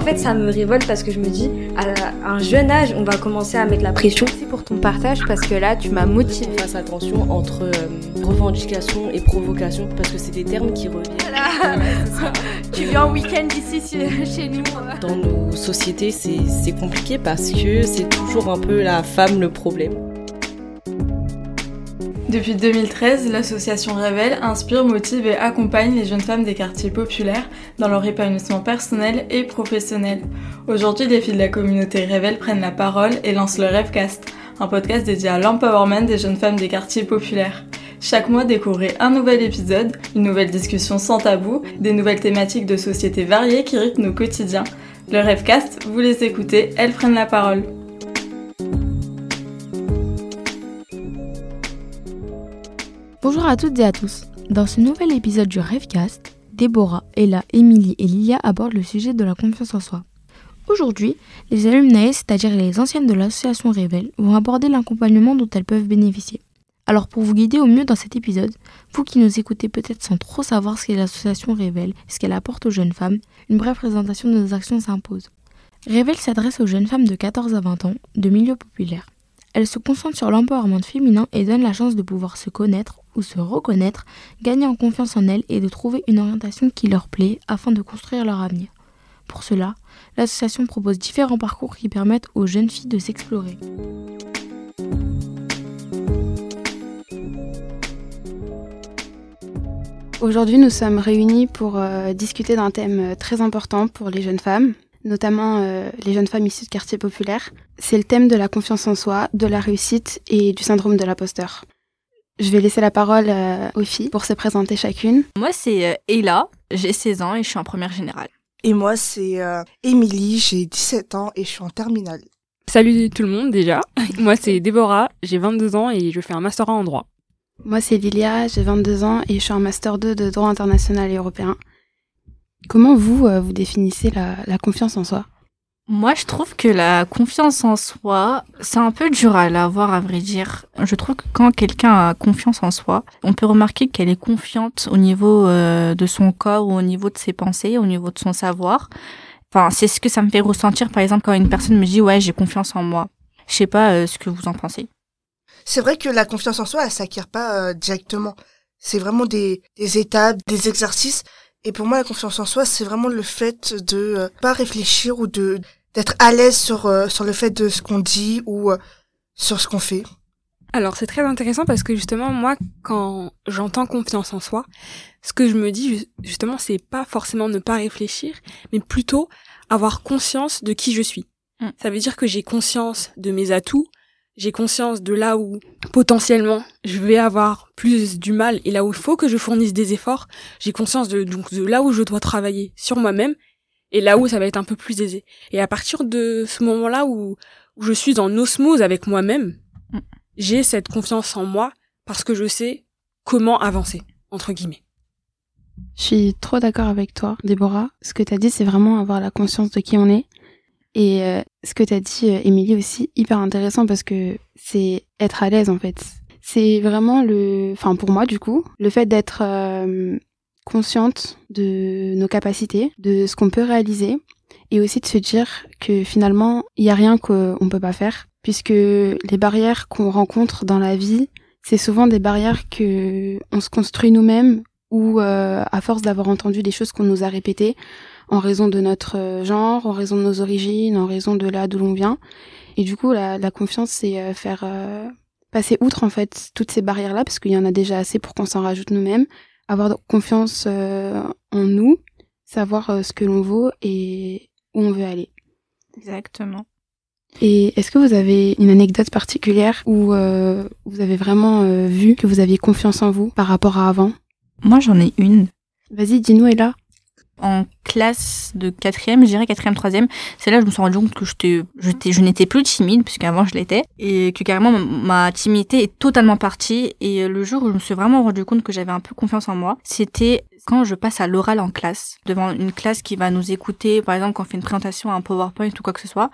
En fait, ça me révolte parce que je me dis, à un jeune âge, on va commencer à mettre la pression. Merci pour ton partage parce que là, tu m'as motivé. Fasse attention entre euh, revendication et provocation parce que c'est des termes qui reviennent. Voilà. tu viens en week-end ici chez nous. Dans nos sociétés, c'est compliqué parce que c'est toujours un peu la femme le problème. Depuis 2013, l'association Révèle inspire, motive et accompagne les jeunes femmes des quartiers populaires dans leur épanouissement personnel et professionnel. Aujourd'hui, les filles de la communauté Révèle prennent la parole et lancent le Rêvecast, un podcast dédié à l'empowerment des jeunes femmes des quartiers populaires. Chaque mois, découvrez un nouvel épisode, une nouvelle discussion sans tabou, des nouvelles thématiques de société variées qui rythment nos quotidiens. Le Rêvecast, vous les écoutez, elles prennent la parole. Bonjour à toutes et à tous. Dans ce nouvel épisode du Rêvecast, Déborah, Ella, Émilie et Lilia abordent le sujet de la confiance en soi. Aujourd'hui, les alumnae, c'est-à-dire les anciennes de l'association Révèle, vont aborder l'accompagnement dont elles peuvent bénéficier. Alors pour vous guider au mieux dans cet épisode, vous qui nous écoutez peut-être sans trop savoir ce qu'est l'association Révèle ce qu'elle apporte aux jeunes femmes, une brève présentation de nos actions s'impose. Révèle s'adresse aux jeunes femmes de 14 à 20 ans, de milieux populaires. Elle se concentre sur l'empowerment féminin et donne la chance de pouvoir se connaître ou se reconnaître, gagner en confiance en elles et de trouver une orientation qui leur plaît afin de construire leur avenir. Pour cela, l'association propose différents parcours qui permettent aux jeunes filles de s'explorer. Aujourd'hui, nous sommes réunis pour euh, discuter d'un thème euh, très important pour les jeunes femmes, notamment euh, les jeunes femmes issues de quartiers populaires. C'est le thème de la confiance en soi, de la réussite et du syndrome de l'imposteur. Je vais laisser la parole euh, aux filles pour se présenter chacune. Moi, c'est euh, Ella, j'ai 16 ans et je suis en première générale. Et moi, c'est euh, Émilie, j'ai 17 ans et je suis en terminale. Salut tout le monde déjà. Moi c'est Déborah, j'ai 22 ans et je fais un master 1 en droit. Moi, c'est Lilia, j'ai 22 ans et je suis en master 2 de droit international et européen. Comment vous, euh, vous définissez la, la confiance en soi? Moi, je trouve que la confiance en soi, c'est un peu dur à l'avoir, à vrai dire. Je trouve que quand quelqu'un a confiance en soi, on peut remarquer qu'elle est confiante au niveau euh, de son corps ou au niveau de ses pensées, au niveau de son savoir. Enfin, c'est ce que ça me fait ressentir, par exemple, quand une personne me dit ouais, j'ai confiance en moi. Je sais pas euh, ce que vous en pensez. C'est vrai que la confiance en soi, elle s'acquiert pas euh, directement. C'est vraiment des, des étapes, des exercices. Et pour moi, la confiance en soi, c'est vraiment le fait de euh, pas réfléchir ou de d'être à l'aise sur euh, sur le fait de ce qu'on dit ou euh, sur ce qu'on fait. Alors c'est très intéressant parce que justement moi quand j'entends confiance en soi, ce que je me dis ju- justement c'est pas forcément ne pas réfléchir, mais plutôt avoir conscience de qui je suis. Mm. Ça veut dire que j'ai conscience de mes atouts, j'ai conscience de là où potentiellement je vais avoir plus du mal et là où il faut que je fournisse des efforts, j'ai conscience de donc de là où je dois travailler sur moi-même et là où ça va être un peu plus aisé. Et à partir de ce moment-là où, où je suis en osmose avec moi-même, Mm. j'ai cette confiance en moi parce que je sais comment avancer entre guillemets. Je suis trop d'accord avec toi, Déborah. Ce que tu as dit, c'est vraiment avoir la conscience de qui on est. Et euh, ce que tu as dit, euh, Émilie, aussi, hyper intéressant parce que c'est être à l'aise, en fait. C'est vraiment le... Enfin, pour moi, du coup, le fait d'être euh, consciente de nos capacités, de ce qu'on peut réaliser, et aussi de se dire que finalement, il n'y a rien qu'on ne peut pas faire, puisque les barrières qu'on rencontre dans la vie, c'est souvent des barrières que on se construit nous-mêmes ou à force d'avoir entendu des choses qu'on nous a répétées en raison de notre euh, genre, en raison de nos origines, en raison de là d'où l'on vient. Et du coup, la, la confiance, c'est euh, faire euh, passer outre en fait toutes ces barrières-là, parce qu'il y en a déjà assez pour qu'on s'en rajoute nous-mêmes. Avoir confiance euh, en nous, savoir euh, ce que l'on vaut et où on veut aller. Exactement. Et est-ce que vous avez une anecdote particulière où euh, vous avez vraiment euh, vu que vous aviez confiance en vous par rapport à avant? Moi, j'en ai une. Vas-y, dis-nous, Ella. En classe de quatrième, je dirais quatrième, troisième, c'est là que je me suis rendu compte que j'étais, je n'étais plus timide, puisqu'avant je l'étais, et que carrément ma- ma timidité est totalement partie. Et le jour où je me suis vraiment rendu compte que j'avais un peu confiance en moi, c'était quand je passe à l'oral en classe, devant une classe qui va nous écouter, par exemple quand on fait une présentation à un PowerPoint ou quoi que ce soit,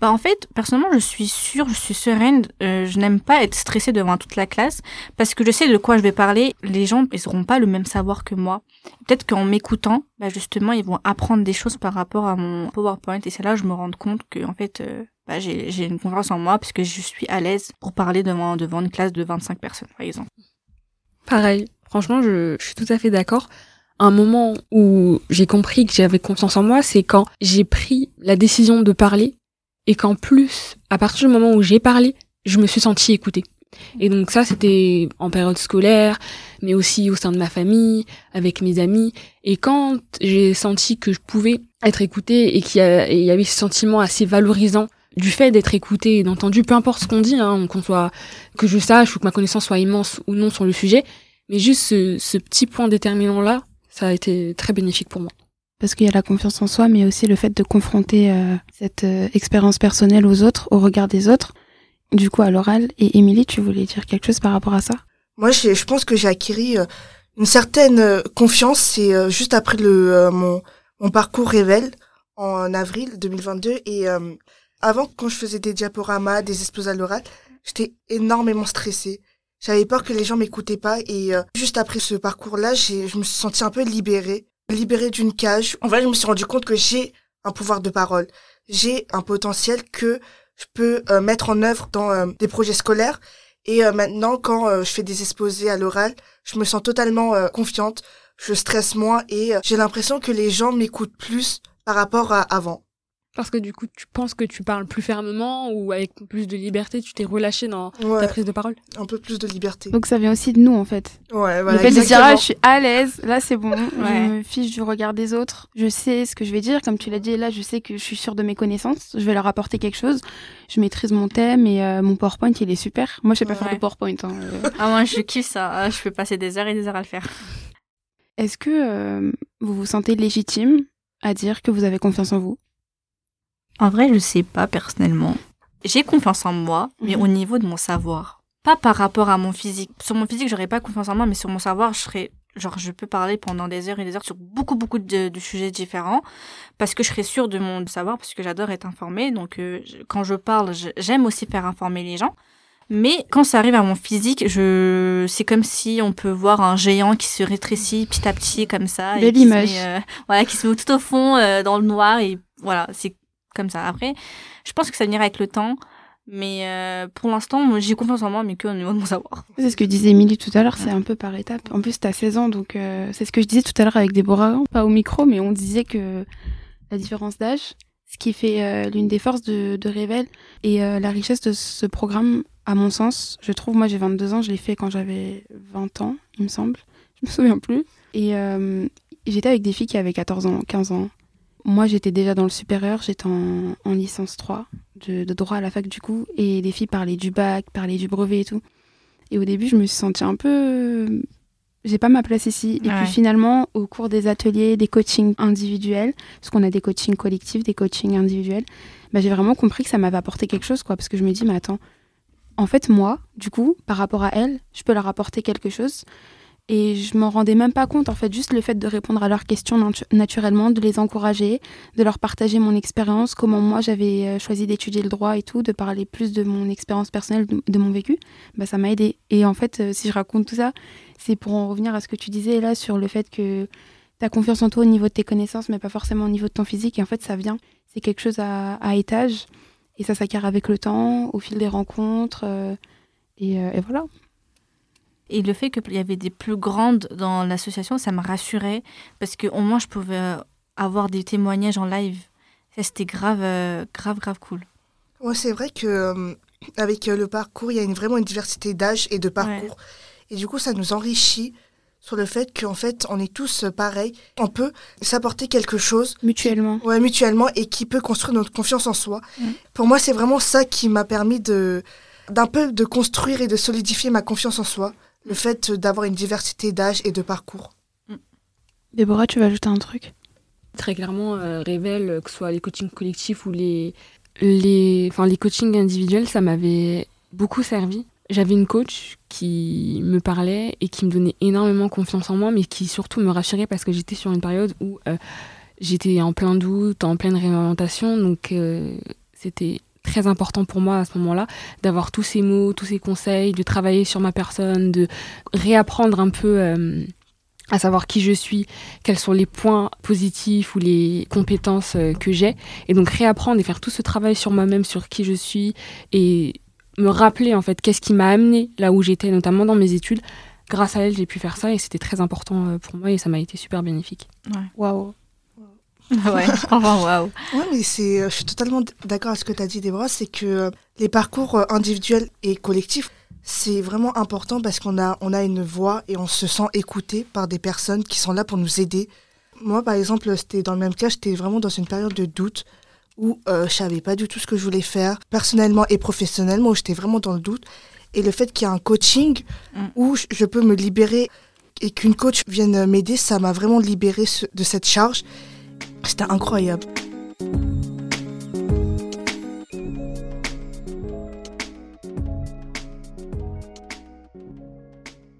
bah en fait, personnellement, je suis sûre, je suis sereine, euh, je n'aime pas être stressée devant toute la classe parce que je sais de quoi je vais parler. Les gens, ils n'auront pas le même savoir que moi. Peut-être qu'en m'écoutant, bah justement, ils vont apprendre des choses par rapport à mon PowerPoint et c'est là je me rends compte que en fait, euh, bah, j'ai une confiance en moi parce que je suis à l'aise pour parler devant devant une classe de 25 personnes, par exemple. Pareil, franchement, je, je suis tout à fait d'accord. Un moment où j'ai compris que j'avais confiance en moi, c'est quand j'ai pris la décision de parler et qu'en plus, à partir du moment où j'ai parlé, je me suis sentie écoutée. Et donc ça, c'était en période scolaire, mais aussi au sein de ma famille, avec mes amis. Et quand j'ai senti que je pouvais être écoutée et qu'il y, avait ce sentiment assez valorisant du fait d'être écoutée et d'entendu, peu importe ce qu'on dit, hein, qu'on soit, que je sache ou que ma connaissance soit immense ou non sur le sujet, mais juste ce petit point déterminant là, ça a été très bénéfique pour moi. Parce qu'il y a la confiance en soi, mais aussi le fait de confronter euh, cette euh, expérience personnelle aux autres, au regard des autres. Du coup, à l'oral. Et Émilie, tu voulais dire quelque chose par rapport à ça? Moi, je pense que j'ai acquis euh, une certaine euh, confiance. C'est euh, juste après le euh, mon, mon parcours révèle en avril 2022 et avant, quand je faisais des diaporamas, des exposés à l'oral, j'étais énormément stressée. J'avais peur que les gens m'écoutaient pas et juste après ce parcours-là, je me suis sentie un peu libérée, libérée d'une cage. En fait, je me suis rendu compte que j'ai un pouvoir de parole, j'ai un potentiel que je peux euh, mettre en œuvre dans euh, des projets scolaires. Et euh, maintenant, quand je fais des exposés à l'oral, je me sens totalement confiante, je stresse moins et j'ai l'impression que les gens m'écoutent plus par rapport à avant. Parce que du coup, tu penses que tu parles plus fermement ou avec plus de liberté, tu t'es relâché dans Ouais, ta prise de parole? Un peu plus de liberté. Donc ça vient aussi de nous, en fait. Ouais, voilà. le fait de se dire, exactement. ah, je suis à l'aise, là c'est bon, je Ouais. me fiche du regard des autres, je sais ce que je vais dire, comme tu l'as dit, là je sais que je suis sûre de mes connaissances, je vais leur apporter quelque chose, je maîtrise mon thème et euh, mon PowerPoint il est super. Moi je sais pas faire de PowerPoint. hein, euh. Ah moi je kiffe ça, Ah, je peux passer des heures et des heures à le faire. Est-ce que euh, vous vous sentez légitime à dire que vous avez confiance en vous? En vrai, je sais pas personnellement. J'ai confiance en moi, mais Mhm. au niveau de mon savoir. Pas par rapport à mon physique. Sur mon physique, j'aurais pas confiance en moi, mais sur mon savoir, je serais genre je peux parler pendant des heures et des heures sur beaucoup beaucoup de, de sujets différents parce que je serais sûre de mon savoir parce que j'adore être informée donc euh, quand je parle j'aime aussi faire informer les gens mais quand ça arrive à mon physique je c'est comme si on peut voir un géant qui se rétrécit petit à petit comme ça et Belle se met, euh, voilà qui se met tout au fond euh, dans le noir et voilà c'est comme ça après je pense que ça viendra avec le temps mais euh, pour l'instant j'ai confiance en moi mais que au niveau de mon savoir C'est ce que disait Émilie tout à l'heure, c'est un peu par étapes. En plus, t'as 16 ans, donc euh, c'est ce que je disais tout à l'heure avec Déborah, pas au micro, mais on disait que la différence d'âge, ce qui fait euh, l'une des forces de, de et la richesse de ce programme, à mon sens, je trouve, moi j'ai 22 ans, je l'ai fait quand j'avais 20 ans, il me semble, je me souviens plus. Et j'étais avec des filles qui avaient 14 ans, 15 ans. Moi, j'étais déjà dans le supérieur, j'étais en, en licence 3 de, de droit à la fac du coup, et les filles parlaient du bac, parlaient du brevet et tout. Et au début, je me suis sentie un peu. J'ai pas ma place ici. Et Ouais. puis finalement, au cours des ateliers, des coachings individuels, parce qu'on a des coachings collectifs, des coachings individuels, bah, j'ai vraiment compris que ça m'avait apporté quelque chose, quoi. Parce que je me dis, mais attends, en fait, moi, du coup, par rapport à elle, je peux leur apporter quelque chose. Et je m'en rendais même pas compte, en fait, juste le fait de répondre à leurs questions natu- naturellement, de les encourager, de leur partager mon expérience, comment moi j'avais euh, choisi d'étudier le droit et tout, de parler plus de mon expérience personnelle, de, mon vécu, bah, ça m'a aidé. Et en fait, euh, si je raconte tout ça, c'est pour en revenir à ce que tu disais là sur le fait que tu as confiance en toi au niveau de tes connaissances, mais pas forcément au niveau de ton physique. Et en fait, ça vient, c'est quelque chose à, étage, et ça s'acquiert avec le temps, au fil des rencontres, euh, et, et voilà. Et le fait qu'il y avait des plus grandes dans l'association, ça me rassurait parce que au moins je pouvais euh, avoir des témoignages en live. Ça, c'était grave, euh, grave, grave cool. Ouais, c'est vrai que euh, avec euh, le parcours, il y a une, vraiment une diversité d'âge et de parcours. Et du coup, ça nous enrichit sur le fait qu'en fait, on est tous euh, pareils. On peut s'apporter quelque chose Mutuellement. ouais, mutuellement et qui peut construire notre confiance en soi. Pour moi, c'est vraiment ça qui m'a permis de d'un peu de construire et de solidifier ma confiance en soi. Le fait d'avoir une diversité d'âge et de parcours. Déborah, tu vas ajouter un truc? Très clairement, euh, révèle que ce soit les coachings collectifs ou les, les, enfin, les coachings individuels, ça m'avait beaucoup servi. J'avais une coach qui me parlait et qui me donnait énormément confiance en moi, mais qui surtout me rassurait parce que j'étais sur une période où euh, j'étais en plein doute, en pleine réorientation, donc euh, c'était très important pour moi à ce moment-là d'avoir tous ces mots, tous ces conseils, de travailler sur ma personne, de réapprendre un peu euh, à savoir qui je suis, quels sont les points positifs ou les compétences euh, que j'ai, et donc réapprendre et faire tout ce travail sur moi-même, sur qui je suis, et me rappeler en fait qu'est-ce qui m'a amené là où j'étais, notamment dans mes études. Grâce à elle, j'ai pu faire ça et c'était très important euh, pour moi et ça m'a été super bénéfique. Waouh. Ouais, enfin, waouh. Ouais, mais c'est, euh, je suis totalement d'accord avec ce que tu as dit, Déborah, c'est que euh, les parcours euh, individuels et collectifs, c'est vraiment important parce qu'on a, on a une voix et on se sent écouté par des personnes qui sont là pour nous aider. Moi, par exemple, c'était dans le même cas, j'étais vraiment dans une période de doute où euh, je savais pas du tout ce que je voulais faire, personnellement et professionnellement, où j'étais vraiment dans le doute. Et le fait qu'il y ait un coaching Mm. où je- peux me libérer et qu'une coach vienne m'aider, ça m'a vraiment libéré ce- de cette charge. C'était incroyable. «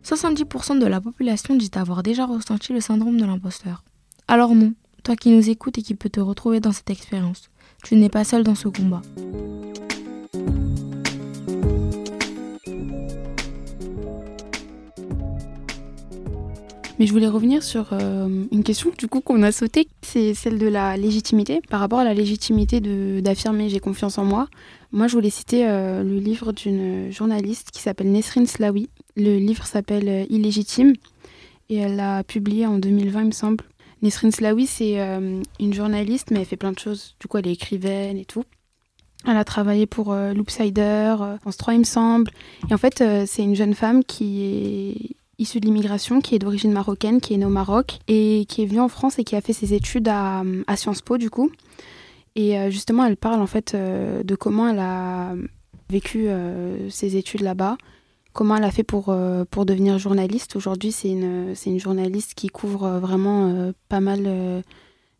70% de la population dit avoir déjà ressenti le syndrome de l'imposteur. Alors non, toi qui nous écoutes et qui peux te retrouver dans cette expérience, tu n'es pas seul dans ce combat. Mais je voulais revenir sur euh, une question du coup qu'on a sautée, c'est celle de la légitimité. Par rapport à la légitimité d'affirmer j'ai confiance en moi, moi je voulais citer euh, le livre d'une journaliste qui s'appelle Nesrine Slawi. Le livre s'appelle euh, Illégitime et elle l'a publié en 2020 il me semble. Nesrine Slawi c'est une journaliste mais elle fait plein de choses. Du coup elle est écrivaine et tout. Elle a travaillé pour euh, Loopsider, France 3 il me semble. Et en fait c'est une jeune femme qui est issue de l'immigration, qui est d'origine marocaine, qui est née au Maroc et qui est venue en France et qui a fait ses études à, Sciences Po du coup. Et euh, justement, elle parle en fait euh, de comment elle a vécu euh, ses études là-bas, comment elle a fait pour, pour devenir journaliste. Aujourd'hui, c'est une, une journaliste qui couvre vraiment pas mal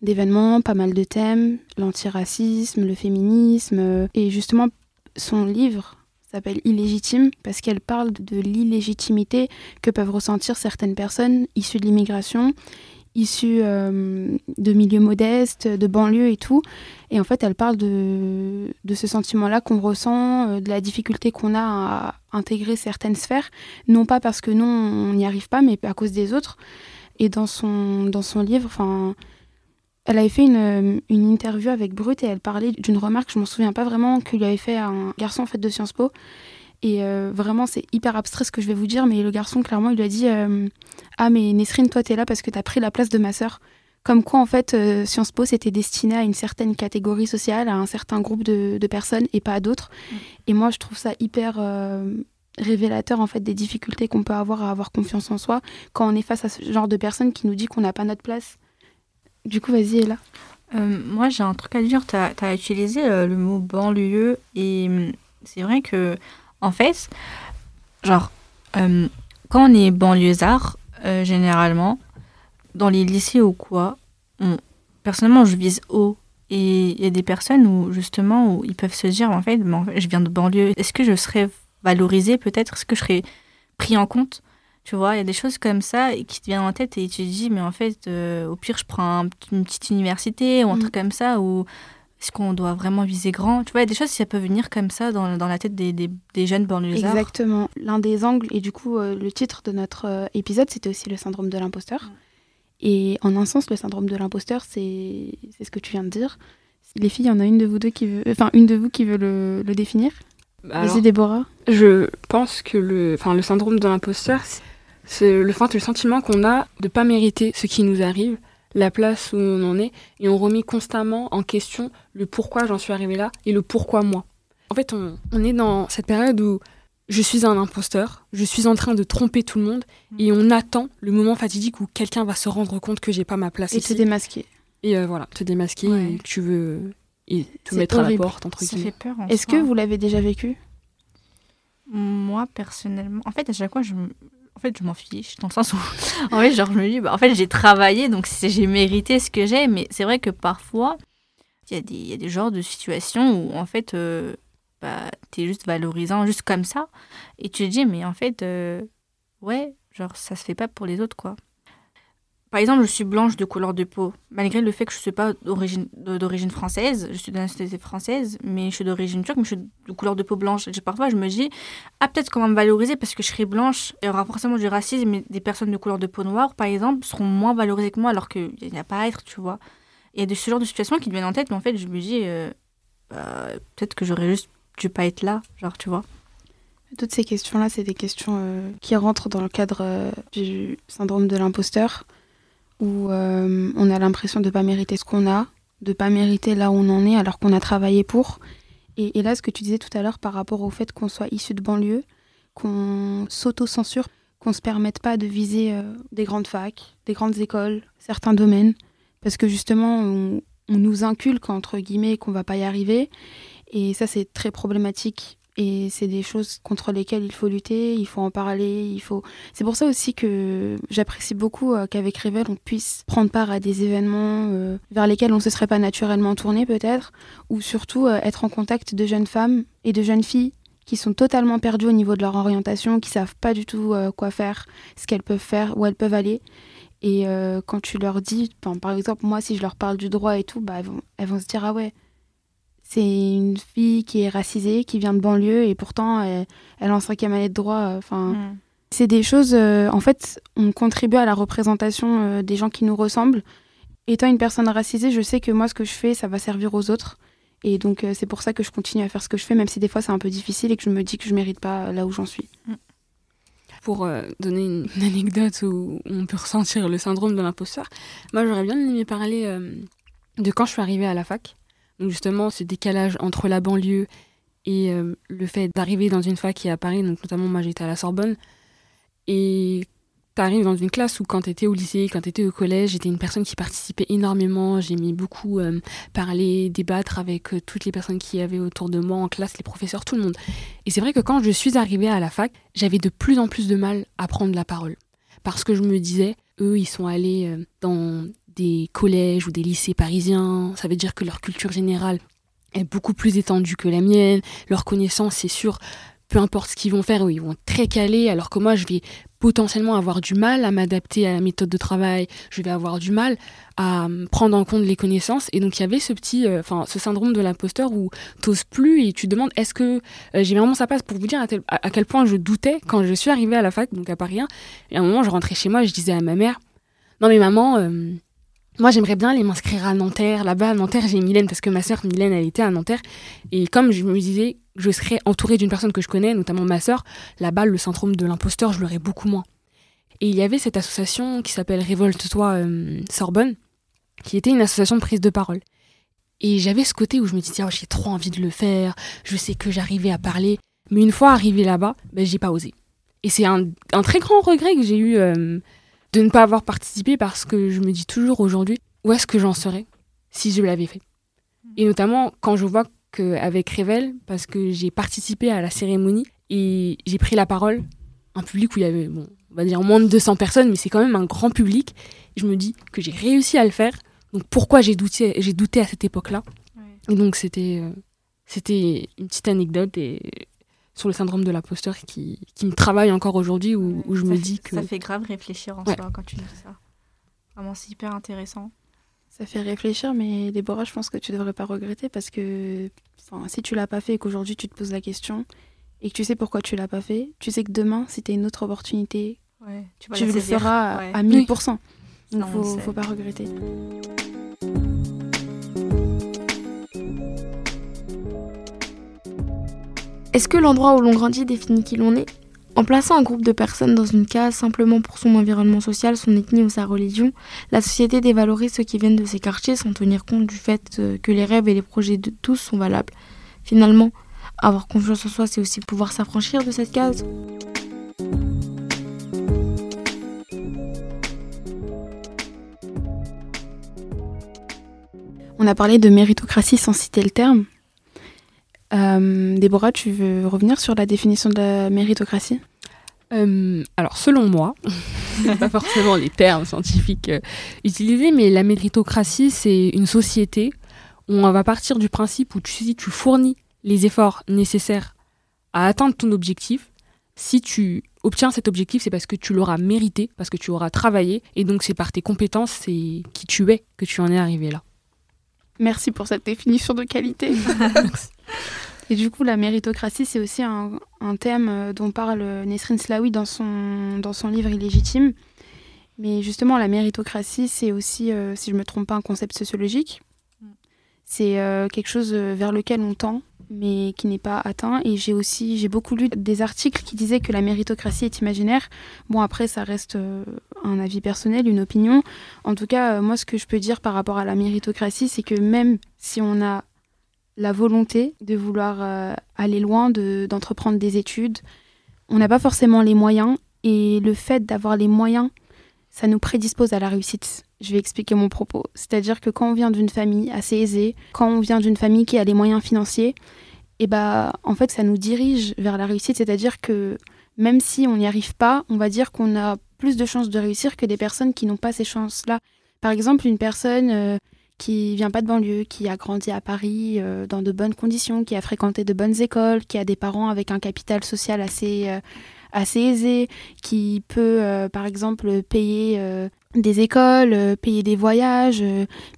d'événements, pas mal de thèmes, l'antiracisme, le féminisme. et justement, son livre s'appelle Illégitime parce qu'elle parle de l'illégitimité que peuvent ressentir certaines personnes issues de l'immigration, issues euh, de milieux modestes, de banlieues et tout. Et en fait, elle parle de, de ce sentiment-là qu'on ressent, euh, de la difficulté qu'on a à intégrer certaines sphères, non pas parce que nous, on n'y arrive pas, mais à cause des autres. Et dans son, dans son livre, enfin, elle avait fait une, une interview avec Brut et elle parlait d'une remarque, je m'en souviens pas vraiment, que lui avait fait un garçon en fait de Sciences Po. Et euh, vraiment, c'est hyper abstrait ce que je vais vous dire, mais le garçon, clairement, il lui a dit euh, Ah, mais Nesrine, toi, t'es là parce que t'as pris la place de ma sœur. Comme quoi, en fait, euh, Sciences Po, c'était destiné à une certaine catégorie sociale, à un certain groupe de, de personnes et pas à d'autres. Et moi, je trouve ça hyper euh, révélateur, en fait, des difficultés qu'on peut avoir à avoir confiance en soi quand on est face à ce genre de personnes qui nous dit qu'on n'a pas notre place. Du coup, vas-y, Ella. Euh, moi, j'ai un truc à dire. Tu as, utilisé euh, le mot banlieue et hum, c'est vrai que, en fait, genre, euh, quand on est banlieusard, euh, généralement, dans les lycées ou quoi, on- personnellement, je vise haut. Et il y a des personnes où, justement, où ils peuvent se dire, en fait, fait, je viens de banlieue. Est-ce que je serais valorisée peut-être? Est-ce que je serais pris en compte? Tu vois, il y a des choses comme ça qui te viennent en tête et tu te dis, mais en fait, euh, au pire, je prends un- une petite université ou un Mm. truc comme ça, ou est-ce qu'on doit vraiment viser grand? Tu vois, il y a des choses, ça peut venir comme ça dans, dans la tête des, des, des jeunes banlieusards. Exactement. L'un des angles, et du coup, euh, le titre de notre euh, épisode, c'était aussi le syndrome de l'imposteur. Et en un sens, le syndrome de l'imposteur, c'est c'est ce que tu viens de dire. Les filles, il y en a une de vous deux qui veut, enfin une de vous qui veut le, le définir? Alors, Vas-y, Déborah. je pense que le, enfin, le syndrome de l'imposteur, c'est- le, le sentiment qu'on a de pas mériter ce qui nous arrive, la place où on en est, et on remet constamment en question le pourquoi j'en suis arrivé là et le pourquoi moi. En fait, on, on est dans cette période où je suis un imposteur, je suis en train de tromper tout le monde, et on attend le moment fatidique où quelqu'un va se rendre compte que j'ai pas ma place Et ici. te démasquer. et euh, voilà, te démasquer Ouais. et que tu veux et te mettre à la porte entre Ça guillemets. fait peur. en Est-ce que vous l'avez déjà vécu? Moi, personnellement, en fait, à chaque fois, je, me- en fait, je m'en fiche, dans le sens où, en genre, je me dis, bah, en fait, j'ai travaillé, donc j'ai mérité ce que j'ai, mais c'est vrai que parfois, il y a des genres de situations où, en fait, euh, bah, t'es juste valorisant, juste comme ça. Et tu te dis, mais en fait, euh, ouais, genre, ça se fait pas pour les autres, quoi. Par exemple, je suis blanche de couleur de peau, malgré le fait que je ne suis pas d'origine française, je suis de nationalité française, mais je suis d'origine turque, mais je suis de couleur de peau blanche. Et parfois, je me dis, ah, peut-être qu'on va me valoriser parce que je serai blanche, il y aura forcément du racisme, mais des personnes de couleur de peau noire, par exemple, seront moins valorisées que moi, alors qu'il n'y a pas à être, tu vois. Il y a de ce genre de situations qui me viennent en tête, mais en fait, je me dis, euh, bah, peut-être que j'aurais juste dû pas être là, genre, tu vois. Toutes ces questions-là, c'est des questions euh, qui rentrent dans le cadre euh, du syndrome de l'imposteur où euh, on a l'impression de ne pas mériter ce qu'on a, de ne pas mériter là où on en est alors qu'on a travaillé pour. Et, là, ce que tu disais tout à l'heure par rapport au fait qu'on soit issu de banlieue, qu'on s'auto-censure, qu'on ne se permette pas de viser euh, des grandes facs, des grandes écoles, certains domaines, parce que justement, on, on nous inculque, entre guillemets, qu'on va pas y arriver. Et ça, c'est très problématique et c'est des choses contre lesquelles il faut lutter, il faut en parler, il faut. C'est pour ça aussi que j'apprécie beaucoup euh, qu'avec Revel on puisse prendre part à des événements euh, vers lesquels on se serait pas naturellement tourné peut-être, ou surtout euh, être en contact de jeunes femmes et de jeunes filles qui sont totalement perdues au niveau de leur orientation, qui savent pas du tout quoi faire, ce qu'elles peuvent faire, où elles peuvent aller. Et quand tu leur dis, par exemple, moi, si je leur parle du droit et tout, bah, elles vont se dire, ah ouais, c'est une fille qui est racisée, qui vient de banlieue et pourtant elle, elle en cinquième année de droit. Enfin, mm. c'est des choses. Euh, en fait, on contribue à la représentation euh, des gens qui nous ressemblent. Étant une personne racisée, je sais que moi, ce que je fais, ça va servir aux autres. Et donc, euh, c'est pour ça que je continue à faire ce que je fais, même si des fois c'est un peu difficile et que je me dis que je mérite pas là où j'en suis. Mm. Pour donner une, anecdote où on peut ressentir le syndrome de l'imposteur, moi j'aurais bien aimé parler de quand je suis arrivée à la fac. Donc justement, ce décalage entre la banlieue et euh, le fait d'arriver dans une fac qui est à Paris, donc notamment moi j'étais à la Sorbonne, et tu arrives dans une classe où quand tu étais au lycée, quand tu étais au collège, j'étais une personne qui participait énormément, j'aimais beaucoup euh, parler, débattre avec euh, toutes les personnes qui avaient autour de moi en classe, les professeurs, tout le monde. Et c'est vrai que quand je suis arrivée à la fac, j'avais de plus en plus de mal à prendre la parole. Parce que je me disais, eux, ils sont allés dans des collèges ou des lycées parisiens. Ça veut dire que leur culture générale est beaucoup plus étendue que la mienne. Leur connaissance, c'est sûr, peu importe ce qu'ils vont faire, ils vont très calés, alors que moi, je vais potentiellement avoir du mal à m'adapter à la méthode de travail, je vais avoir du mal à prendre en compte les connaissances. Et donc, il y avait ce petit, euh, enfin, ce syndrome de l'imposteur où t'oses plus et tu demandes est-ce que euh, j'ai vraiment sa place pour vous dire à, quel point je doutais quand je suis arrivée à la fac, donc à Paris 1. Et à un moment, je rentrais chez moi et je disais à ma mère, non mais maman, euh, moi, j'aimerais bien aller m'inscrire à Nanterre. Là-bas, à Nanterre, j'ai Mylène parce que ma sœur Mylène, elle était à Nanterre. Et comme je me disais, je serais entourée d'une personne que je connais, notamment ma sœur, là-bas, le syndrome de l'imposteur, je l'aurais beaucoup moins. Et il y avait cette association qui s'appelle Révolte-toi euh, Sorbonne, qui était une association de prise de parole. Et j'avais ce côté où je me disais, oh, j'ai trop envie de le faire, je sais que j'arrivais à parler. Mais une fois arrivé là-bas, ben, j'ai pas osé. Et c'est un, très grand regret que j'ai eu. Euh, de ne pas avoir participé parce que je me dis toujours aujourd'hui où est-ce que j'en serais si je l'avais fait? Et notamment quand je vois qu'avec Revel, parce que j'ai participé à la cérémonie et j'ai pris la parole, un public où il y avait, bon, on va dire moins de 200 personnes, mais c'est quand même un grand public, je me dis que j'ai réussi à le faire. Donc pourquoi j'ai douté, j'ai douté à cette époque-là? Et donc c'était, euh, c'était une petite anecdote et sur le syndrome de l'imposteur qui, qui me travaille encore aujourd'hui, où, où, je me dis que... Ça fait grave réfléchir en soi quand tu dis ça. Vraiment, c'est hyper intéressant. Ça fait réfléchir, mais Déborah, je pense que tu devrais pas regretter parce que si tu l'as pas fait et qu'aujourd'hui tu te poses la question et que tu sais pourquoi tu l'as pas fait, tu sais que demain, si tu as une autre opportunité, tu, le feras à 1000%. Donc, il faut, faut pas regretter. Est-ce que l'endroit où l'on grandit définit qui l'on est? En plaçant un groupe de personnes dans une case simplement pour son environnement social, son ethnie ou sa religion, la société dévalorise ceux qui viennent de ces quartiers sans tenir compte du fait euh, que les rêves et les projets de tous sont valables. Finalement, avoir confiance en soi, c'est aussi pouvoir s'affranchir de cette case. On a parlé de méritocratie sans citer le terme. Euh, Déborah, tu veux revenir sur la définition de la méritocratie? Euh, alors, selon moi, pas forcément les termes scientifiques euh, utilisés, mais la méritocratie, c'est une société où on va partir du principe où tu, si tu fournis les efforts nécessaires à atteindre ton objectif, si tu obtiens cet objectif, c'est parce que tu l'auras mérité, parce que tu auras travaillé, et donc c'est par tes compétences, c'est qui tu es que tu en es arrivé là. Merci pour cette définition de qualité. Et du coup, la méritocratie, c'est aussi un, thème euh, dont parle Nesrin Slaoui dans son, dans son livre Illégitime. Mais justement, la méritocratie, c'est aussi, euh, si je ne me trompe pas, un concept sociologique. C'est euh, quelque chose vers lequel on tend, mais qui n'est pas atteint. Et j'ai aussi, j'ai beaucoup lu des articles qui disaient que la méritocratie est imaginaire. Bon, après, ça reste un avis personnel, une opinion. En tout cas, moi, ce que je peux dire par rapport à la méritocratie, c'est que même si on a la volonté de vouloir euh, aller loin, d'entreprendre des études. On n'a pas forcément les moyens et le fait d'avoir les moyens, ça nous prédispose à la réussite. Je vais expliquer mon propos. C'est-à-dire que quand on vient d'une famille assez aisée, quand on vient d'une famille qui a les moyens financiers, et eh bah en fait ça nous dirige vers la réussite. C'est-à-dire que même si on n'y arrive pas, on va dire qu'on a plus de chances de réussir que des personnes qui n'ont pas ces chances-là. Par exemple, une personne euh, qui vient pas de banlieue, qui a grandi à Paris euh, dans de bonnes conditions, qui a fréquenté de bonnes écoles, qui a des parents avec un capital social assez, euh, assez aisé, qui peut euh, par exemple payer des écoles, payer des voyages,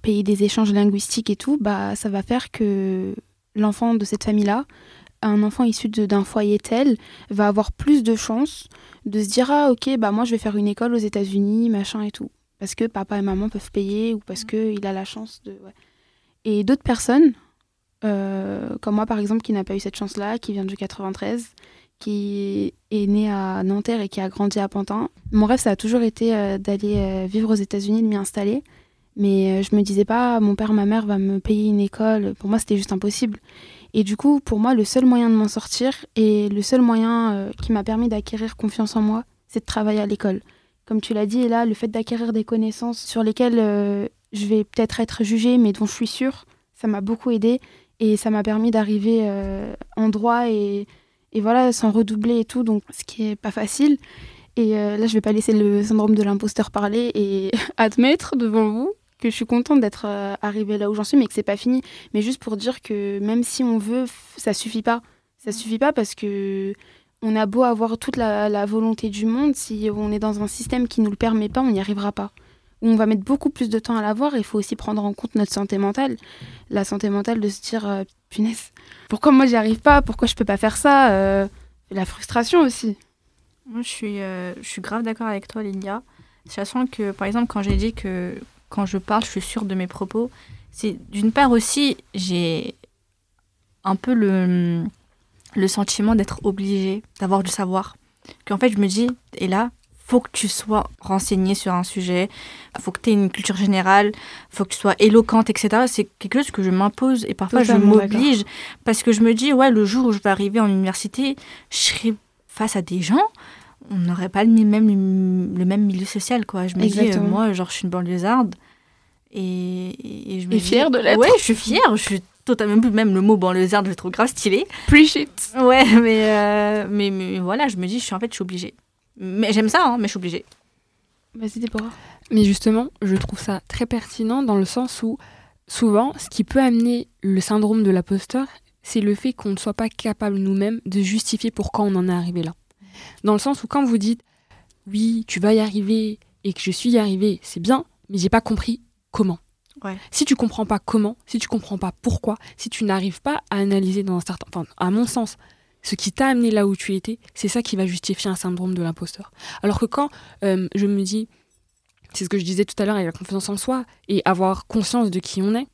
payer des échanges linguistiques et tout, bah ça va faire que l'enfant de cette famille-là, un enfant issu d'un foyer tel, va avoir plus de chances de se dire ah ok bah moi je vais faire une école aux États-Unis machin et tout parce que papa et maman peuvent payer ou parce qu'il a la chance de. Et d'autres personnes, euh, comme moi par exemple, qui n'a pas eu cette chance-là, qui vient du 93, qui est né à Nanterre et qui a grandi à Pantin. Mon rêve, ça a toujours été euh, d'aller euh, vivre aux États-Unis, de m'y installer. Mais je me disais pas, mon père, ma mère va me payer une école. Pour moi, c'était juste impossible. Et du coup, pour moi, le seul moyen de m'en sortir et le seul moyen qui m'a permis d'acquérir confiance en moi, c'est de travailler à l'école comme tu l'as dit, et là, le fait d'acquérir des connaissances sur lesquelles euh, je vais peut-être être jugée, mais dont je suis sûre, ça m'a beaucoup aidé et ça m'a permis d'arriver euh, en droit et, voilà, sans redoubler et tout, donc ce qui est pas facile. Et euh, là, je vais pas laisser le syndrome de l'imposteur parler et admettre devant vous que je suis contente d'être arrivée là où j'en suis, mais que c'est pas fini. Mais juste pour dire que même si on veut, ça suffit pas. Ça suffit pas parce que on a beau avoir toute la, volonté du monde, si on est dans un système qui ne nous le permet pas, on n'y arrivera pas. On va mettre beaucoup plus de temps à l'avoir il faut aussi prendre en compte notre santé mentale. La santé mentale de se dire, euh, punaise, pourquoi moi j'y arrive pas? Pourquoi je peux pas faire ça? Euh, La frustration aussi. Moi je suis, euh, je suis grave d'accord avec toi, Lilia. Sachant que, par exemple, quand j'ai dit que quand je parle, je suis sûre de mes propos, c'est d'une part aussi, j'ai un peu le le sentiment d'être obligé, d'avoir du savoir. Qu'en fait, je me dis, et là, faut que tu sois renseigné sur un sujet, faut que tu aies une culture générale, faut que tu sois éloquente, etc. C'est quelque chose que je m'impose et parfois je m'oblige parce que je me dis, ouais, le jour où je vais arriver en université, je serai face à des gens, on n'aurait pas le même, le même milieu social, quoi. Je me dis, euh, moi, genre, je suis une banlieusarde. Et, et je me et fière de l'être. Ouais, je suis fière. Je suis totalement même le mot banlieusard, je le trouve grave stylé. Appreciate. Ouais, mais, euh, mais, mais, voilà, je me dis, je suis en fait, je suis obligée. Mais j'aime ça, hein, mais je suis obligée. Vas-y, Déborah. Mais justement, je trouve ça très pertinent dans le sens où, souvent, ce qui peut amener le syndrome de l'imposteur, c'est le fait qu'on ne soit pas capable nous-mêmes de justifier pourquoi on en est arrivé là. Dans le sens où quand vous dites, oui, tu vas y arriver et que je suis y arrivé, c'est bien, mais j'ai pas compris comment. Si tu comprends pas comment, si tu comprends pas pourquoi, si tu n'arrives pas à analyser dans un certain, enfin, à mon sens, ce qui t'a amené là où tu étais, c'est ça qui va justifier un syndrome de l'imposteur. Alors que quand euh, je me dis, c'est ce que je disais tout à l'heure avec la confiance en soi et avoir conscience de qui on est,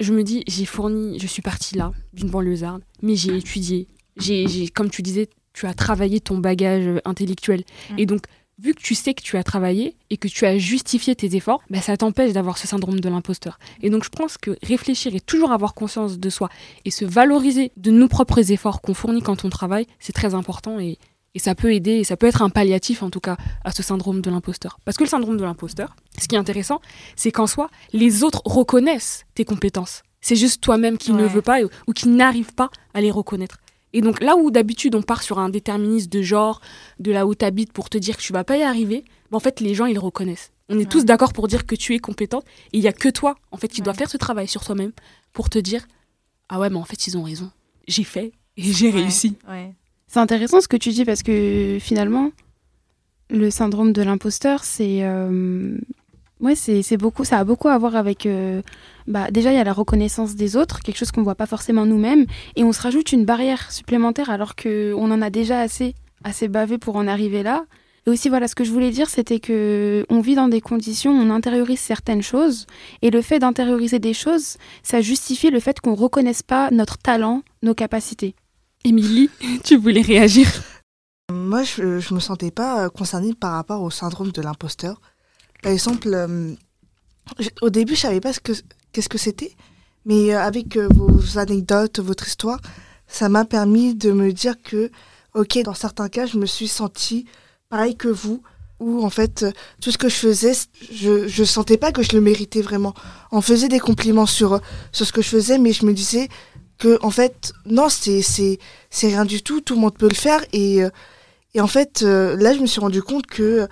je me dis, j'ai fourni, je suis partie là, d'une banlieusarde, mais j'ai étudié, j'ai, comme tu disais, tu as travaillé ton bagage intellectuel. Mm. Et donc, vu que tu sais que tu as travaillé et que tu as justifié tes efforts, bah, ça t'empêche d'avoir ce syndrome de l'imposteur. Et donc je pense que réfléchir et toujours avoir conscience de soi et se valoriser de nos propres efforts qu'on fournit quand on travaille, c'est très important et, ça peut aider, et ça peut être un palliatif en tout cas à ce syndrome de l'imposteur. Parce que le syndrome de l'imposteur, ce qui est intéressant, c'est qu'en soi, les autres reconnaissent tes compétences. C'est juste toi-même qui ne veux pas ou qui n'arrive pas à les reconnaître. Et donc là où d'habitude on part sur un déterminisme de genre, de là où tu habites pour te dire que tu vas pas y arriver, ben, en fait les gens ils le reconnaissent. On est tous d'accord pour dire que tu es compétente et il y a que toi en fait qui dois faire ce travail sur toi-même pour te dire ah ouais mais en fait ils ont raison. j'ai fait et j'ai Ouais, réussi. Ouais. C'est intéressant ce que tu dis parce que finalement, le syndrome de l'imposteur, c'est euh, ouais, c'est c'est beaucoup, ça a beaucoup à voir avec. euh, bah, déjà, il y a la reconnaissance des autres, quelque chose qu'on voit pas forcément nous-mêmes, et on se rajoute une barrière supplémentaire alors que on en a déjà assez, assez bavé pour en arriver là. Et aussi, voilà, ce que je voulais dire, c'était que on vit dans des conditions, où on intériorise certaines choses, et le fait d'intérioriser des choses, ça justifie le fait qu'on reconnaisse pas notre talent, nos capacités. Émilie, tu voulais réagir? Moi, je, je me sentais pas euh, concernée par rapport au syndrome de l'imposteur. Par exemple, euh, au début, je savais pas ce que qu'est-ce que c'était, mais euh, avec euh, vos anecdotes, votre histoire, ça m'a permis de me dire que, ok, dans certains cas, je me suis sentie pareil que vous, où en fait, euh, tout ce que je faisais, je je sentais pas que je le méritais vraiment. On faisait des compliments sur sur ce que je faisais, mais je me disais que en fait, non, c'est c'est rien du tout, tout le monde peut le faire et et en fait, là, je me suis rendu compte que,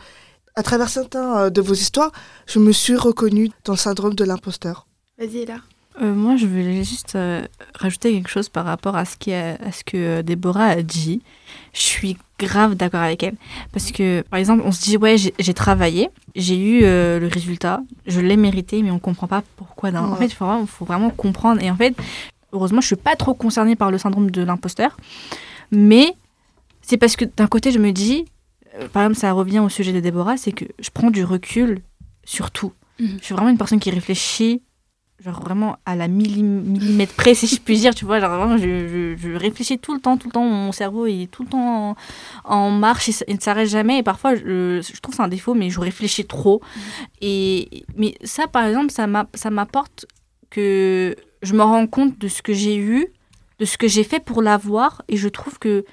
à travers certains de vos histoires, je me suis reconnue dans le syndrome de l'imposteur. Vas-y, là. Euh, moi, je voulais juste euh, rajouter quelque chose par rapport à ce, qui a- à ce que euh, Déborah a dit. Je suis grave d'accord avec elle. Parce que, par exemple, on se dit, ouais, j'ai travaillé, j'ai eu euh, le résultat, je l'ai mérité, mais on comprend pas pourquoi. En fait, il faut vraiment, faut vraiment comprendre. Et en fait, heureusement, je suis pas trop concernée par le syndrome de l'imposteur. Mais c'est parce que d'un côté, je me dis, par exemple, ça revient au sujet de Déborah, c'est que je prends du recul sur tout. Mhm. Je suis vraiment une personne qui réfléchit genre vraiment à la milli- millimètre près, si je puis dire, tu vois, genre vraiment, je, je, je réfléchis tout le temps, tout le temps, mon cerveau est tout le temps en, en marche, il, ne s'arrête jamais, et parfois, je, je trouve que c'est un défaut, mais je réfléchis trop. Et, mais ça, par exemple, ça m'apporte que je me rends compte de ce que j'ai eu, de ce que j'ai fait pour l'avoir, et je trouve que,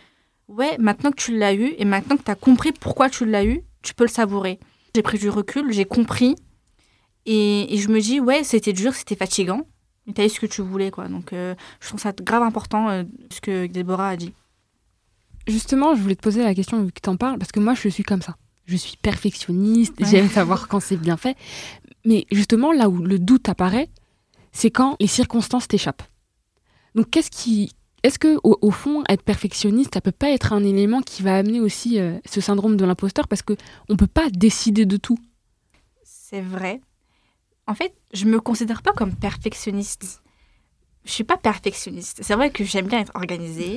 ouais, maintenant que tu l'as eu, et maintenant que tu as compris pourquoi tu l'as eu, tu peux le savourer. J'ai pris du recul, j'ai compris, et, et je me dis, ouais, c'était dur, c'était fatigant, mais t'as eu ce que tu voulais, quoi. Donc, euh, je trouve ça grave important, euh, ce que Déborah a dit. Justement, je voulais te poser la question vu que t'en parles, parce que moi, je suis comme ça. Je suis perfectionniste, Ouais. j'aime savoir quand c'est bien fait. Mais justement, là où le doute apparaît, c'est quand les circonstances t'échappent. Donc, qu'est-ce qui. Est-ce que, au, au fond, être perfectionniste, ça peut pas être un élément qui va amener aussi euh, ce syndrome de l'imposteur? Parce que on peut pas décider de tout. C'est vrai. En fait, je me considère pas comme perfectionniste. Je suis pas perfectionniste. C'est vrai que j'aime bien être organisée,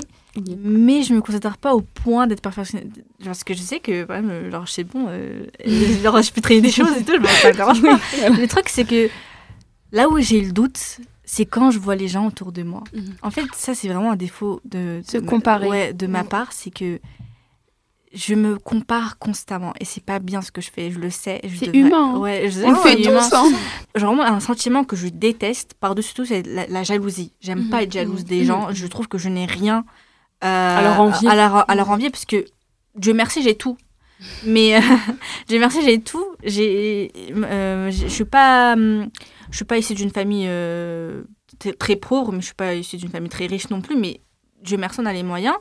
mais je me considère pas au point d'être perfectionniste. Parce que je sais que, quand même, genre, c'est bon, euh, genre, je peux traiter des choses et tout, je me ça me dérange pas. Le truc, c'est que là où j'ai le doute, c'est quand je vois les gens autour de moi. Mhm. En fait, ça, c'est vraiment un défaut de, Se de ma- comparer. ouais, de ma part, c'est que je me compare constamment et c'est pas bien ce que je fais, je le sais. C'est devrais- humain, hein. Ouais, je sais On le fait humain. tous, hein. Genre un sentiment que je déteste par-dessus tout, c'est la, la jalousie. J'aime Mhm. pas être jalouse des Mhm. gens. Je trouve que je n'ai rien euh, À leur envier. À, leur, à leur envier parce que Dieu merci, j'ai tout. Mais euh, Dieu merci, j'ai tout. J'ai, euh, je suis pas, je suis pas issue d'une famille très, très pauvre, mais je suis pas issue d'une famille très riche non plus. Mais Dieu merci, on a les moyens.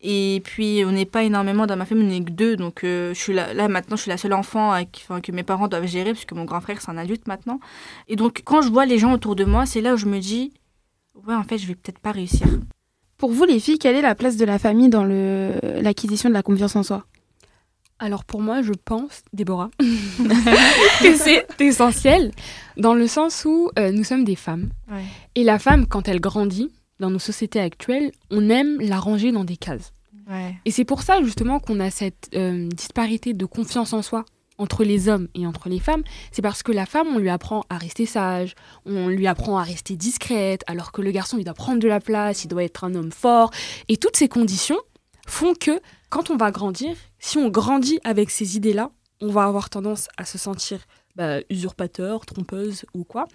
Et puis, on n'est pas énormément dans ma famille, on n'est que deux. Donc, euh, je suis là, là, maintenant, je suis la seule enfant avec, enfin, que mes parents doivent gérer, puisque mon grand frère, c'est un adulte maintenant. Et donc, quand je vois les gens autour de moi, c'est là où je me dis, ouais, en fait, je vais peut-être pas réussir. Pour vous, les filles, quelle est la place de la famille dans le l'acquisition de la confiance en soi? Alors pour moi, je pense, Déborah, que c'est essentiel dans le sens où euh, nous sommes des femmes. Ouais. Et la femme, quand elle grandit, dans nos sociétés actuelles, on aime la ranger dans des cases. Ouais. Et c'est pour ça justement qu'on a cette euh, disparité de confiance en soi entre les hommes et entre les femmes. C'est parce que la femme, on lui apprend à rester sage, on lui apprend à rester discrète, alors que le garçon, il doit prendre de la place, il doit être un homme fort. Et toutes ces conditions font que quand on va grandir, si on grandit avec ces idées-là, on va avoir tendance à se sentir bah, usurpateur, trompeuse ou quoi.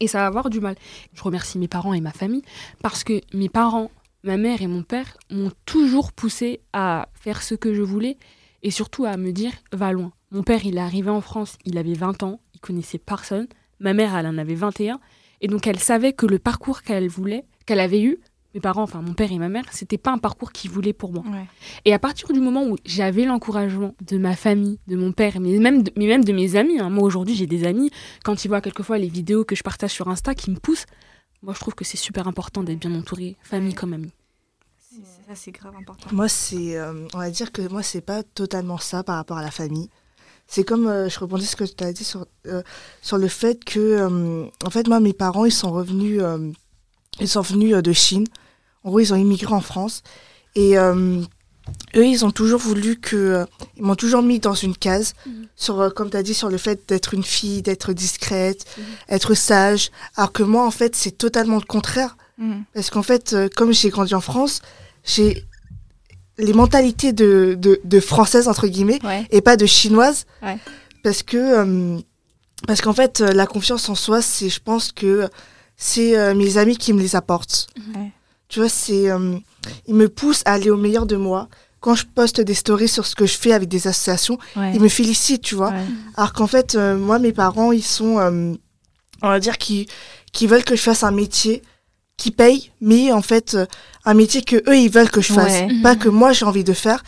Et ça va avoir du mal. Je remercie mes parents et ma famille parce que mes parents, ma mère et mon père m'ont toujours poussé à faire ce que je voulais et surtout à me dire va loin. Mon père, il est arrivé en France, il avait 20 ans, il connaissait personne. Ma mère, elle en avait 21 et donc elle savait que le parcours qu'elle voulait, qu'elle avait eu, mes parents, enfin mon père et ma mère, c'était pas un parcours qu'ils voulaient pour moi. Ouais. Et à partir du moment où j'avais l'encouragement de ma famille, de mon père, mais même de, mais même de mes amis, hein. moi aujourd'hui j'ai des amis, quand ils voient quelquefois les vidéos que je partage sur Insta qui me poussent, moi je trouve que c'est super important d'être bien entouré, famille comme amis. c'est- ça, c'est grave important. Moi, c'est, euh, on va dire que moi, c'est pas totalement ça par rapport à la famille. C'est comme, euh, je rebondis ce que tu as dit sur, euh, sur le fait que, euh, en fait, moi, mes parents, ils sont revenus, euh, ils sont venus euh, de Chine. En gros, ils ont immigré en France. Et euh, eux, ils ont toujours voulu que, euh, ils m'ont toujours mis dans une case, sur, euh, comme tu as dit, sur le fait d'être une fille, d'être discrète, être sage. Alors que moi, en fait, c'est totalement le contraire. Mhm. Parce qu'en fait, euh, comme j'ai grandi en France, j'ai les mentalités de, de, de françaises, entre guillemets, Ouais. et pas de chinoises. Ouais. Parce que, euh, parce qu'en fait, la confiance en soi, c'est, je pense que c'est mes amis qui me les apportent. Ouais. Tu vois, c'est, euh, ils me poussent à aller au meilleur de moi. Quand je poste des stories sur ce que je fais avec des associations, Ouais. ils me félicitent, tu vois. Ouais. Alors qu'en fait, euh, moi, mes parents, ils sont, euh, on va dire, qui, qui veulent que je fasse un métier qui paye, mais en fait, euh, un métier que eux, ils veulent que je fasse, Ouais. pas que moi, j'ai envie de faire.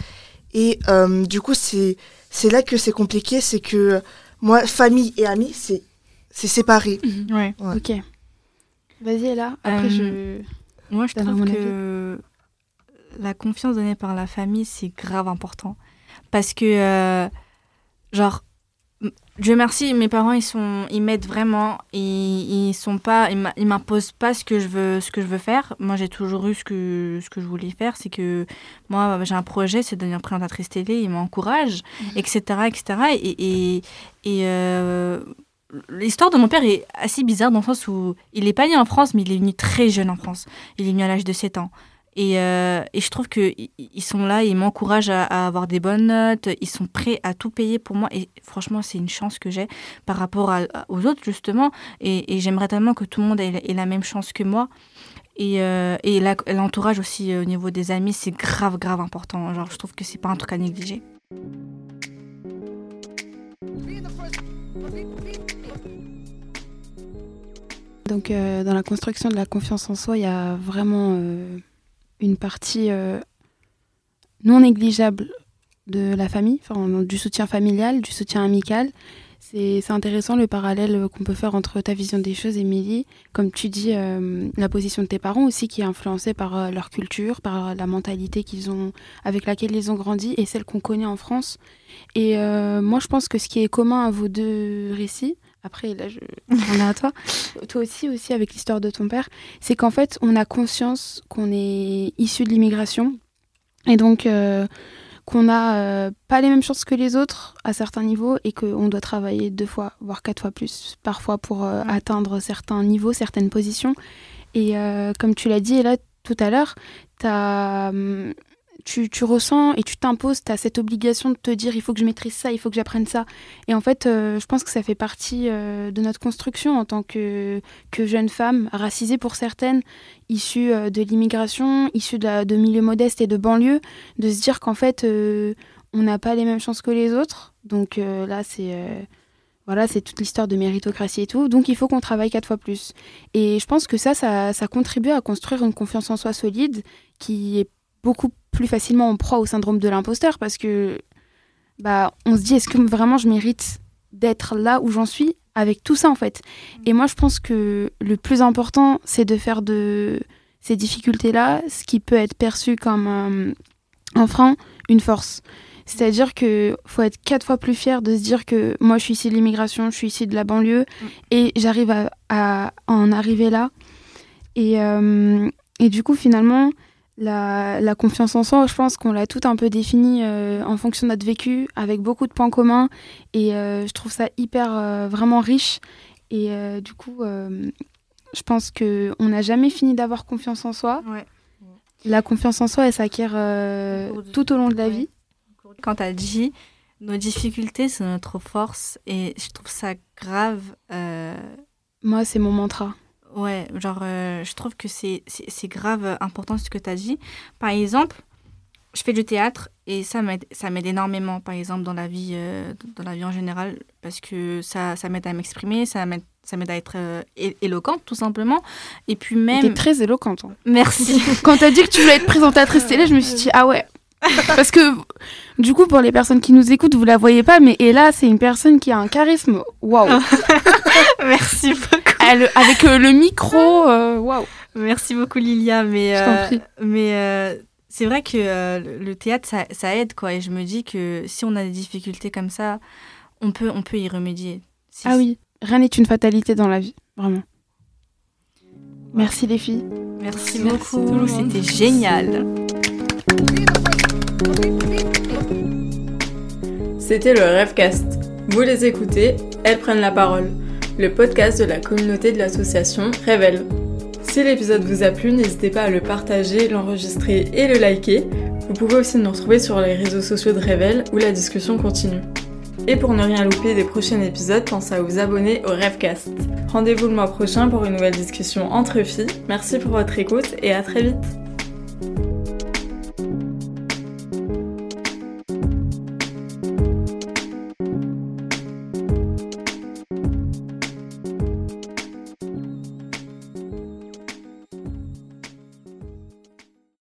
Et euh, du coup, c'est, c'est là que c'est compliqué, c'est que euh, moi, famille et amis, c'est, c'est séparé. Ouais. Ouais. Ok. Vas-y, Ella. Après, Euh, je. Moi, je trouve que la confiance donnée par la famille, c'est grave important. Parce que, euh, genre, Dieu merci, mes parents, ils sont, ils m'aident vraiment. Ils, ils sont pas, ils m'imposent pas ce que je veux, ce que je veux faire. Moi, j'ai toujours eu ce que, ce que je voulais faire. C'est que moi, j'ai un projet, c'est de devenir présentatrice télé. Ils m'encouragent, etc., etc. Et, et, et euh, l'histoire de mon père est assez bizarre dans le sens où il est pas né en France, mais il est venu très jeune en France. Il est venu à l'âge de 7 ans. Et, euh, et je trouve qu'ils ils sont là, ils m'encouragent à, avoir des bonnes notes, ils sont prêts à tout payer pour moi. Et franchement, c'est une chance que j'ai par rapport aux autres, justement. Et, j'aimerais tellement que tout le monde ait, la même chance que moi. Et, euh, l'entourage aussi euh, au niveau des amis, c'est grave, grave important. Genre, je trouve que c'est pas un truc à négliger. Donc, euh, dans la construction de la confiance en soi, il y a vraiment euh, une partie euh, non négligeable de la famille, du soutien familial, du soutien amical. C'est intéressant le parallèle qu'on peut faire entre ta vision des choses, Émilie. Comme tu dis, la position de tes parents aussi qui est influencée par leur culture, par la mentalité ont, avec laquelle ils ont grandi et celle qu'on connaît en France. Et moi, je pense que ce qui est commun à vos deux récits, après, là, je j'en ai à toi, toi aussi, aussi avec l'histoire de ton père, c'est qu'en fait, on a conscience qu'on est issu de l'immigration et donc euh, qu'on n'a euh, pas les mêmes chances que les autres à certains niveaux et qu'on doit travailler deux fois, voire quatre fois plus, parfois pour euh, atteindre certains niveaux, certaines positions. Et comme tu l'as dit, là, tout à l'heure, t'as, hum, tu, tu ressens et tu t'imposes, tu as cette obligation de te dire il faut que je maîtrise ça, il faut que j'apprenne ça. Et en fait, euh, je pense que ça fait partie euh, de notre construction en tant que, que jeune femme, racisée pour certaines, issue euh, de l'immigration, issue de, de milieux modestes et de banlieues, de se dire qu'en fait, on n'a pas les mêmes chances que les autres. Donc là, c'est. voilà, c'est toute l'histoire de méritocratie et tout. Donc il faut qu'on travaille quatre fois plus. Et je pense que ça, ça, ça contribue à construire une confiance en soi solide qui est beaucoup plus facilement en proie au syndrome de l'imposteur parce que bah on se dit est-ce que vraiment je mérite d'être là où j'en suis avec tout ça en fait? Et moi je pense que le plus important c'est de faire de ces difficultés là ce qui peut être perçu comme un, un frein une force. C'est-à-dire que faut être quatre fois plus fier de se dire que moi je suis ici de l'immigration, je suis ici de la banlieue et j'arrive à, à en arriver là. Et, euh, et du coup finalement la, la confiance en soi, je pense qu'on l'a tout un peu défini euh, en fonction de notre vécu, avec beaucoup de points communs. Et euh, je trouve ça hyper euh, vraiment riche. Et du coup, je pense que on n'a jamais fini d'avoir confiance en soi. Ouais. La confiance en soi, elle s'acquiert tout au long de la Ouais. vie. Quand tu as dit, nos difficultés, c'est notre force. Et je trouve ça grave. Moi, c'est mon mantra. Ouais, genre, euh, je trouve que c'est grave important ce que tu as dit. Par exemple, je fais du théâtre et ça m'aide énormément, par exemple, dans la vie, euh, dans la vie en général, parce que ça, ça m'aide à m'exprimer, ça m'aide ça m'aide à être euh, éloquente, tout simplement. Et puis T'es même... très éloquente. hein. Merci. Quand t'as dit que tu voulais être présentatrice télé, je me suis dit, ah ouais. Parce que, du coup, pour les personnes qui nous écoutent, vous la voyez pas, mais Ella, c'est une personne qui a un charisme. Waouh. Merci beaucoup. Elle- avec euh, le micro, euh, waouh. Merci beaucoup Lilia, mais Je t'en euh, prie. mais euh, C'est vrai que euh, le théâtre, ça, ça, aide, quoi. Et je me dis que si on a des difficultés comme ça, on peut, on peut y remédier. ah oui, rien n'est une fatalité dans la vie, vraiment. Merci les filles. Merci, beaucoup, c'était génial. C'était le Rêvecast. Vous les écoutez, elles prennent la parole. Le podcast de la communauté de l'association Révèle. Si l'épisode vous a plu, n'hésitez pas à le partager, l'enregistrer et le liker. Vous pouvez aussi nous retrouver sur les réseaux sociaux de Révèle où la discussion continue. Et pour ne rien louper des prochains épisodes, pensez à vous abonner au Rêvecast. Rendez-vous le mois prochain pour une nouvelle discussion entre filles. Merci pour votre écoute et à très vite.